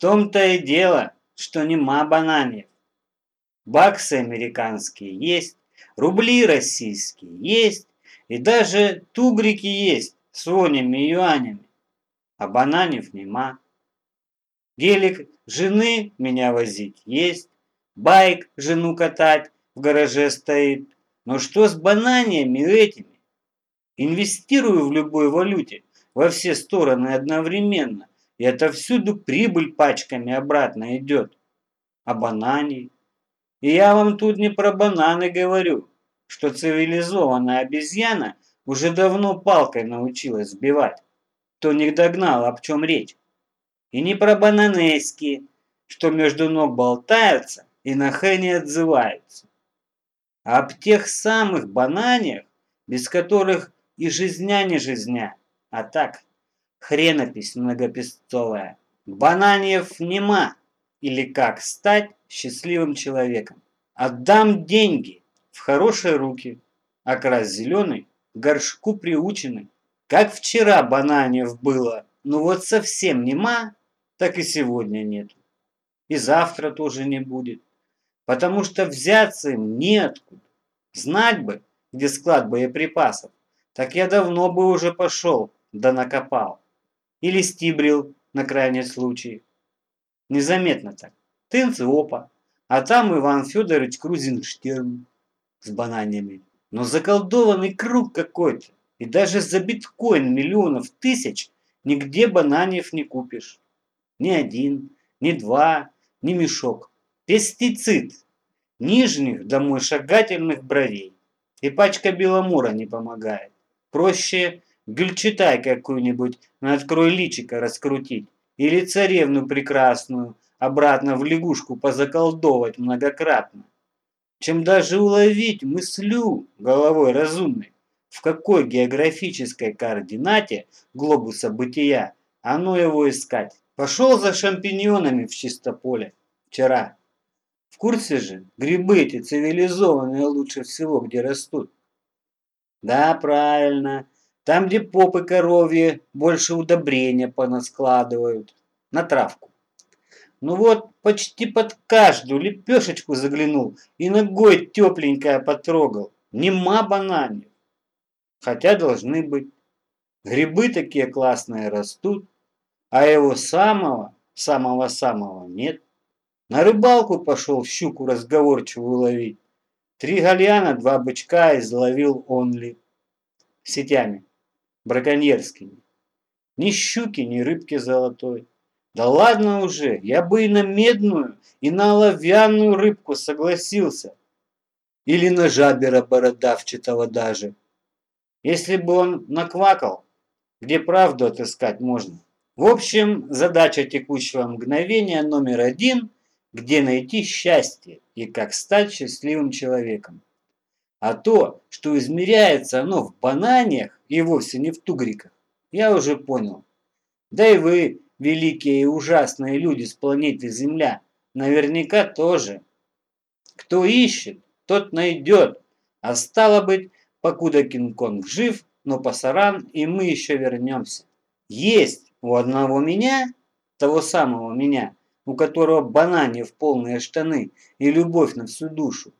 том-то и дело, что нема бананев. Баксы американские есть, рубли российские есть, и даже тугрики есть с вонями и юанями, а бананев нема. Гелик жены меня возить есть, байк жену катать в гараже стоит. Но что с бананиями этими? Инвестирую в любой валюте во все стороны одновременно, и отовсюду прибыль пачками обратно идет. А банане? И я вам тут не про бананы говорю, что цивилизованная обезьяна уже давно палкой научилась сбивать. Кто не догнал, об чем речь. И не про бананески, что между ног болтаются и на не отзываются. А об тех самых бананях, без которых и жизня не жизня, а так, хренопись многопесцовая. Бананьев нема, или как стать счастливым человеком. Отдам деньги в хорошие руки, окрас зеленый, горшку приученный. Как вчера бананьев было, ну вот совсем нема, так и сегодня нет. И завтра тоже не будет. Потому что взяться им неоткуда. Знать бы, где склад боеприпасов, так я давно бы уже пошел, да накопал. Или стибрил на крайний случай. Незаметно так. Тынцы опа. А там Иван Федорович Крузенштерн с бананями. Но заколдованный круг какой-то. И даже за биткоин миллионов тысяч нигде бананьев не купишь. Ни один, ни два, ни мешок. Пестицид. Нижних домой шагательных бровей. И пачка беломора не помогает. Проще гюльчатай какую-нибудь на открой личика раскрутить. Или царевну прекрасную обратно в лягушку позаколдовать многократно. Чем даже уловить мыслю головой разумной, в какой географической координате глобуса бытия оно его искать. Пошел за шампиньонами в чистополе вчера. В курсе же, грибы эти цивилизованные лучше всего, где растут. Да, правильно. Там, где попы коровьи, больше удобрения понаскладывают. На травку. Ну вот, почти под каждую лепешечку заглянул и ногой тепленькая потрогал. Нема бананев. Хотя должны быть. Грибы такие классные растут а его самого, самого-самого нет. На рыбалку пошел щуку разговорчивую ловить. Три гальяна, два бычка изловил он ли. Сетями, браконьерскими. Ни щуки, ни рыбки золотой. Да ладно уже, я бы и на медную, и на оловянную рыбку согласился. Или на жабера бородавчатого даже. Если бы он наквакал, где правду отыскать можно. В общем, задача текущего мгновения номер один – где найти счастье и как стать счастливым человеком. А то, что измеряется оно в бананиях и вовсе не в тугриках, я уже понял. Да и вы, великие и ужасные люди с планеты Земля, наверняка тоже. Кто ищет, тот найдет. А стало быть, покуда Кинг-Конг жив, но пасаран, и мы еще вернемся. Есть! У одного меня, того самого меня, у которого банане в полные штаны и любовь на всю душу.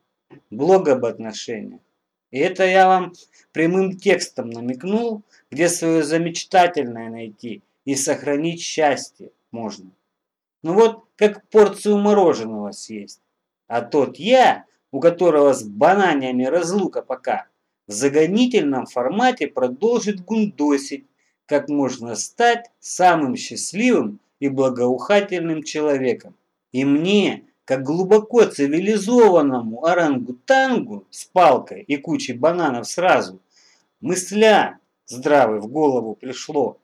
Блог об отношениях. И это я вам прямым текстом намекнул, где свое замечтательное найти и сохранить счастье можно. Ну вот, как порцию мороженого съесть. А тот я, у которого с бананиями разлука пока, в загонительном формате продолжит гундосить как можно стать самым счастливым и благоухательным человеком. И мне, как глубоко цивилизованному орангутангу с палкой и кучей бананов сразу, мысля здравой в голову пришло.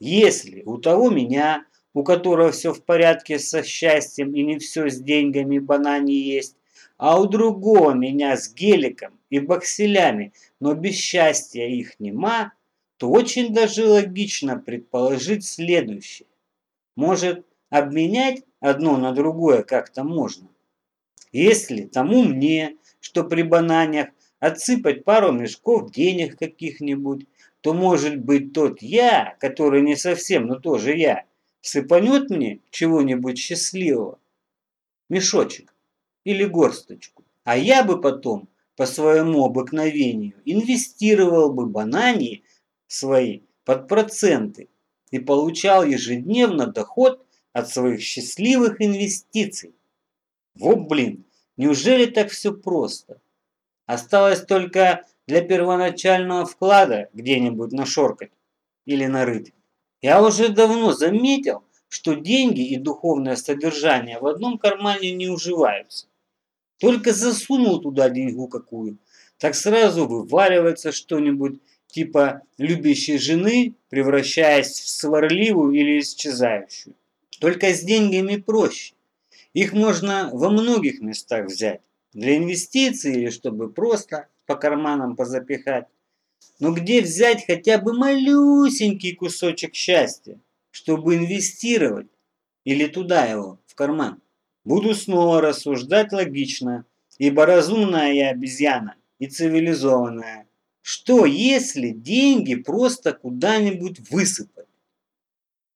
Если у того меня, у которого все в порядке со счастьем и не все с деньгами банани есть, а у другого меня с геликом и бакселями, но без счастья их нема, то очень даже логично предположить следующее. Может, обменять одно на другое как-то можно? Если тому мне, что при бананях, отсыпать пару мешков денег каких-нибудь, то может быть тот я, который не совсем, но тоже я, сыпанет мне чего-нибудь счастливого, мешочек или горсточку, а я бы потом по своему обыкновению инвестировал бы банани свои под проценты и получал ежедневно доход от своих счастливых инвестиций. Вот блин, неужели так все просто? Осталось только для первоначального вклада где-нибудь нашоркать или нарыть. Я уже давно заметил, что деньги и духовное содержание в одном кармане не уживаются. Только засунул туда деньгу какую, так сразу вываливается что-нибудь типа любящей жены, превращаясь в сварливую или исчезающую. Только с деньгами проще. Их можно во многих местах взять. Для инвестиций или чтобы просто по карманам позапихать. Но где взять хотя бы малюсенький кусочек счастья, чтобы инвестировать? Или туда его, в карман? Буду снова рассуждать логично, ибо разумная я обезьяна и цивилизованная. Что, если деньги просто куда-нибудь высыпать?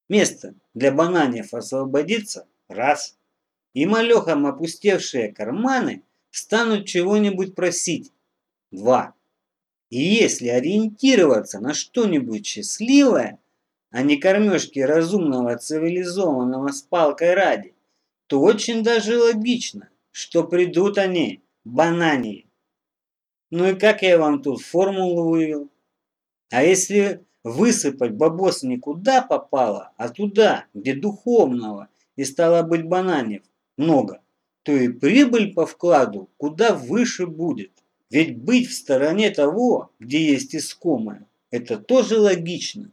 Место для бананев освободится – раз. И малехам опустевшие карманы станут чего-нибудь просить – два. И если ориентироваться на что-нибудь счастливое, а не кормежки разумного цивилизованного с палкой ради, то очень даже логично, что придут они, банании. Ну и как я вам тут формулу вывел? А если высыпать бабос никуда попало, а туда, где духовного и стало быть бананев много, то и прибыль по вкладу куда выше будет. Ведь быть в стороне того, где есть искомое, это тоже логично.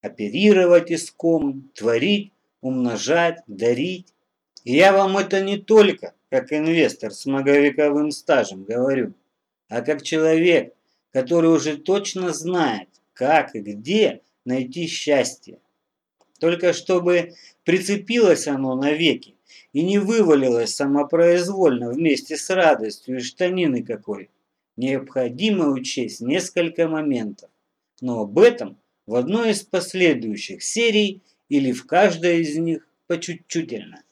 Оперировать искомым, творить, умножать, дарить. И я вам это не только как инвестор с многовековым стажем говорю, а как человек, который уже точно знает, как и где найти счастье. Только чтобы прицепилось оно навеки и не вывалилось самопроизвольно вместе с радостью и штанины какой, необходимо учесть несколько моментов. Но об этом в одной из последующих серий или в каждой из них по чуть-чутельно.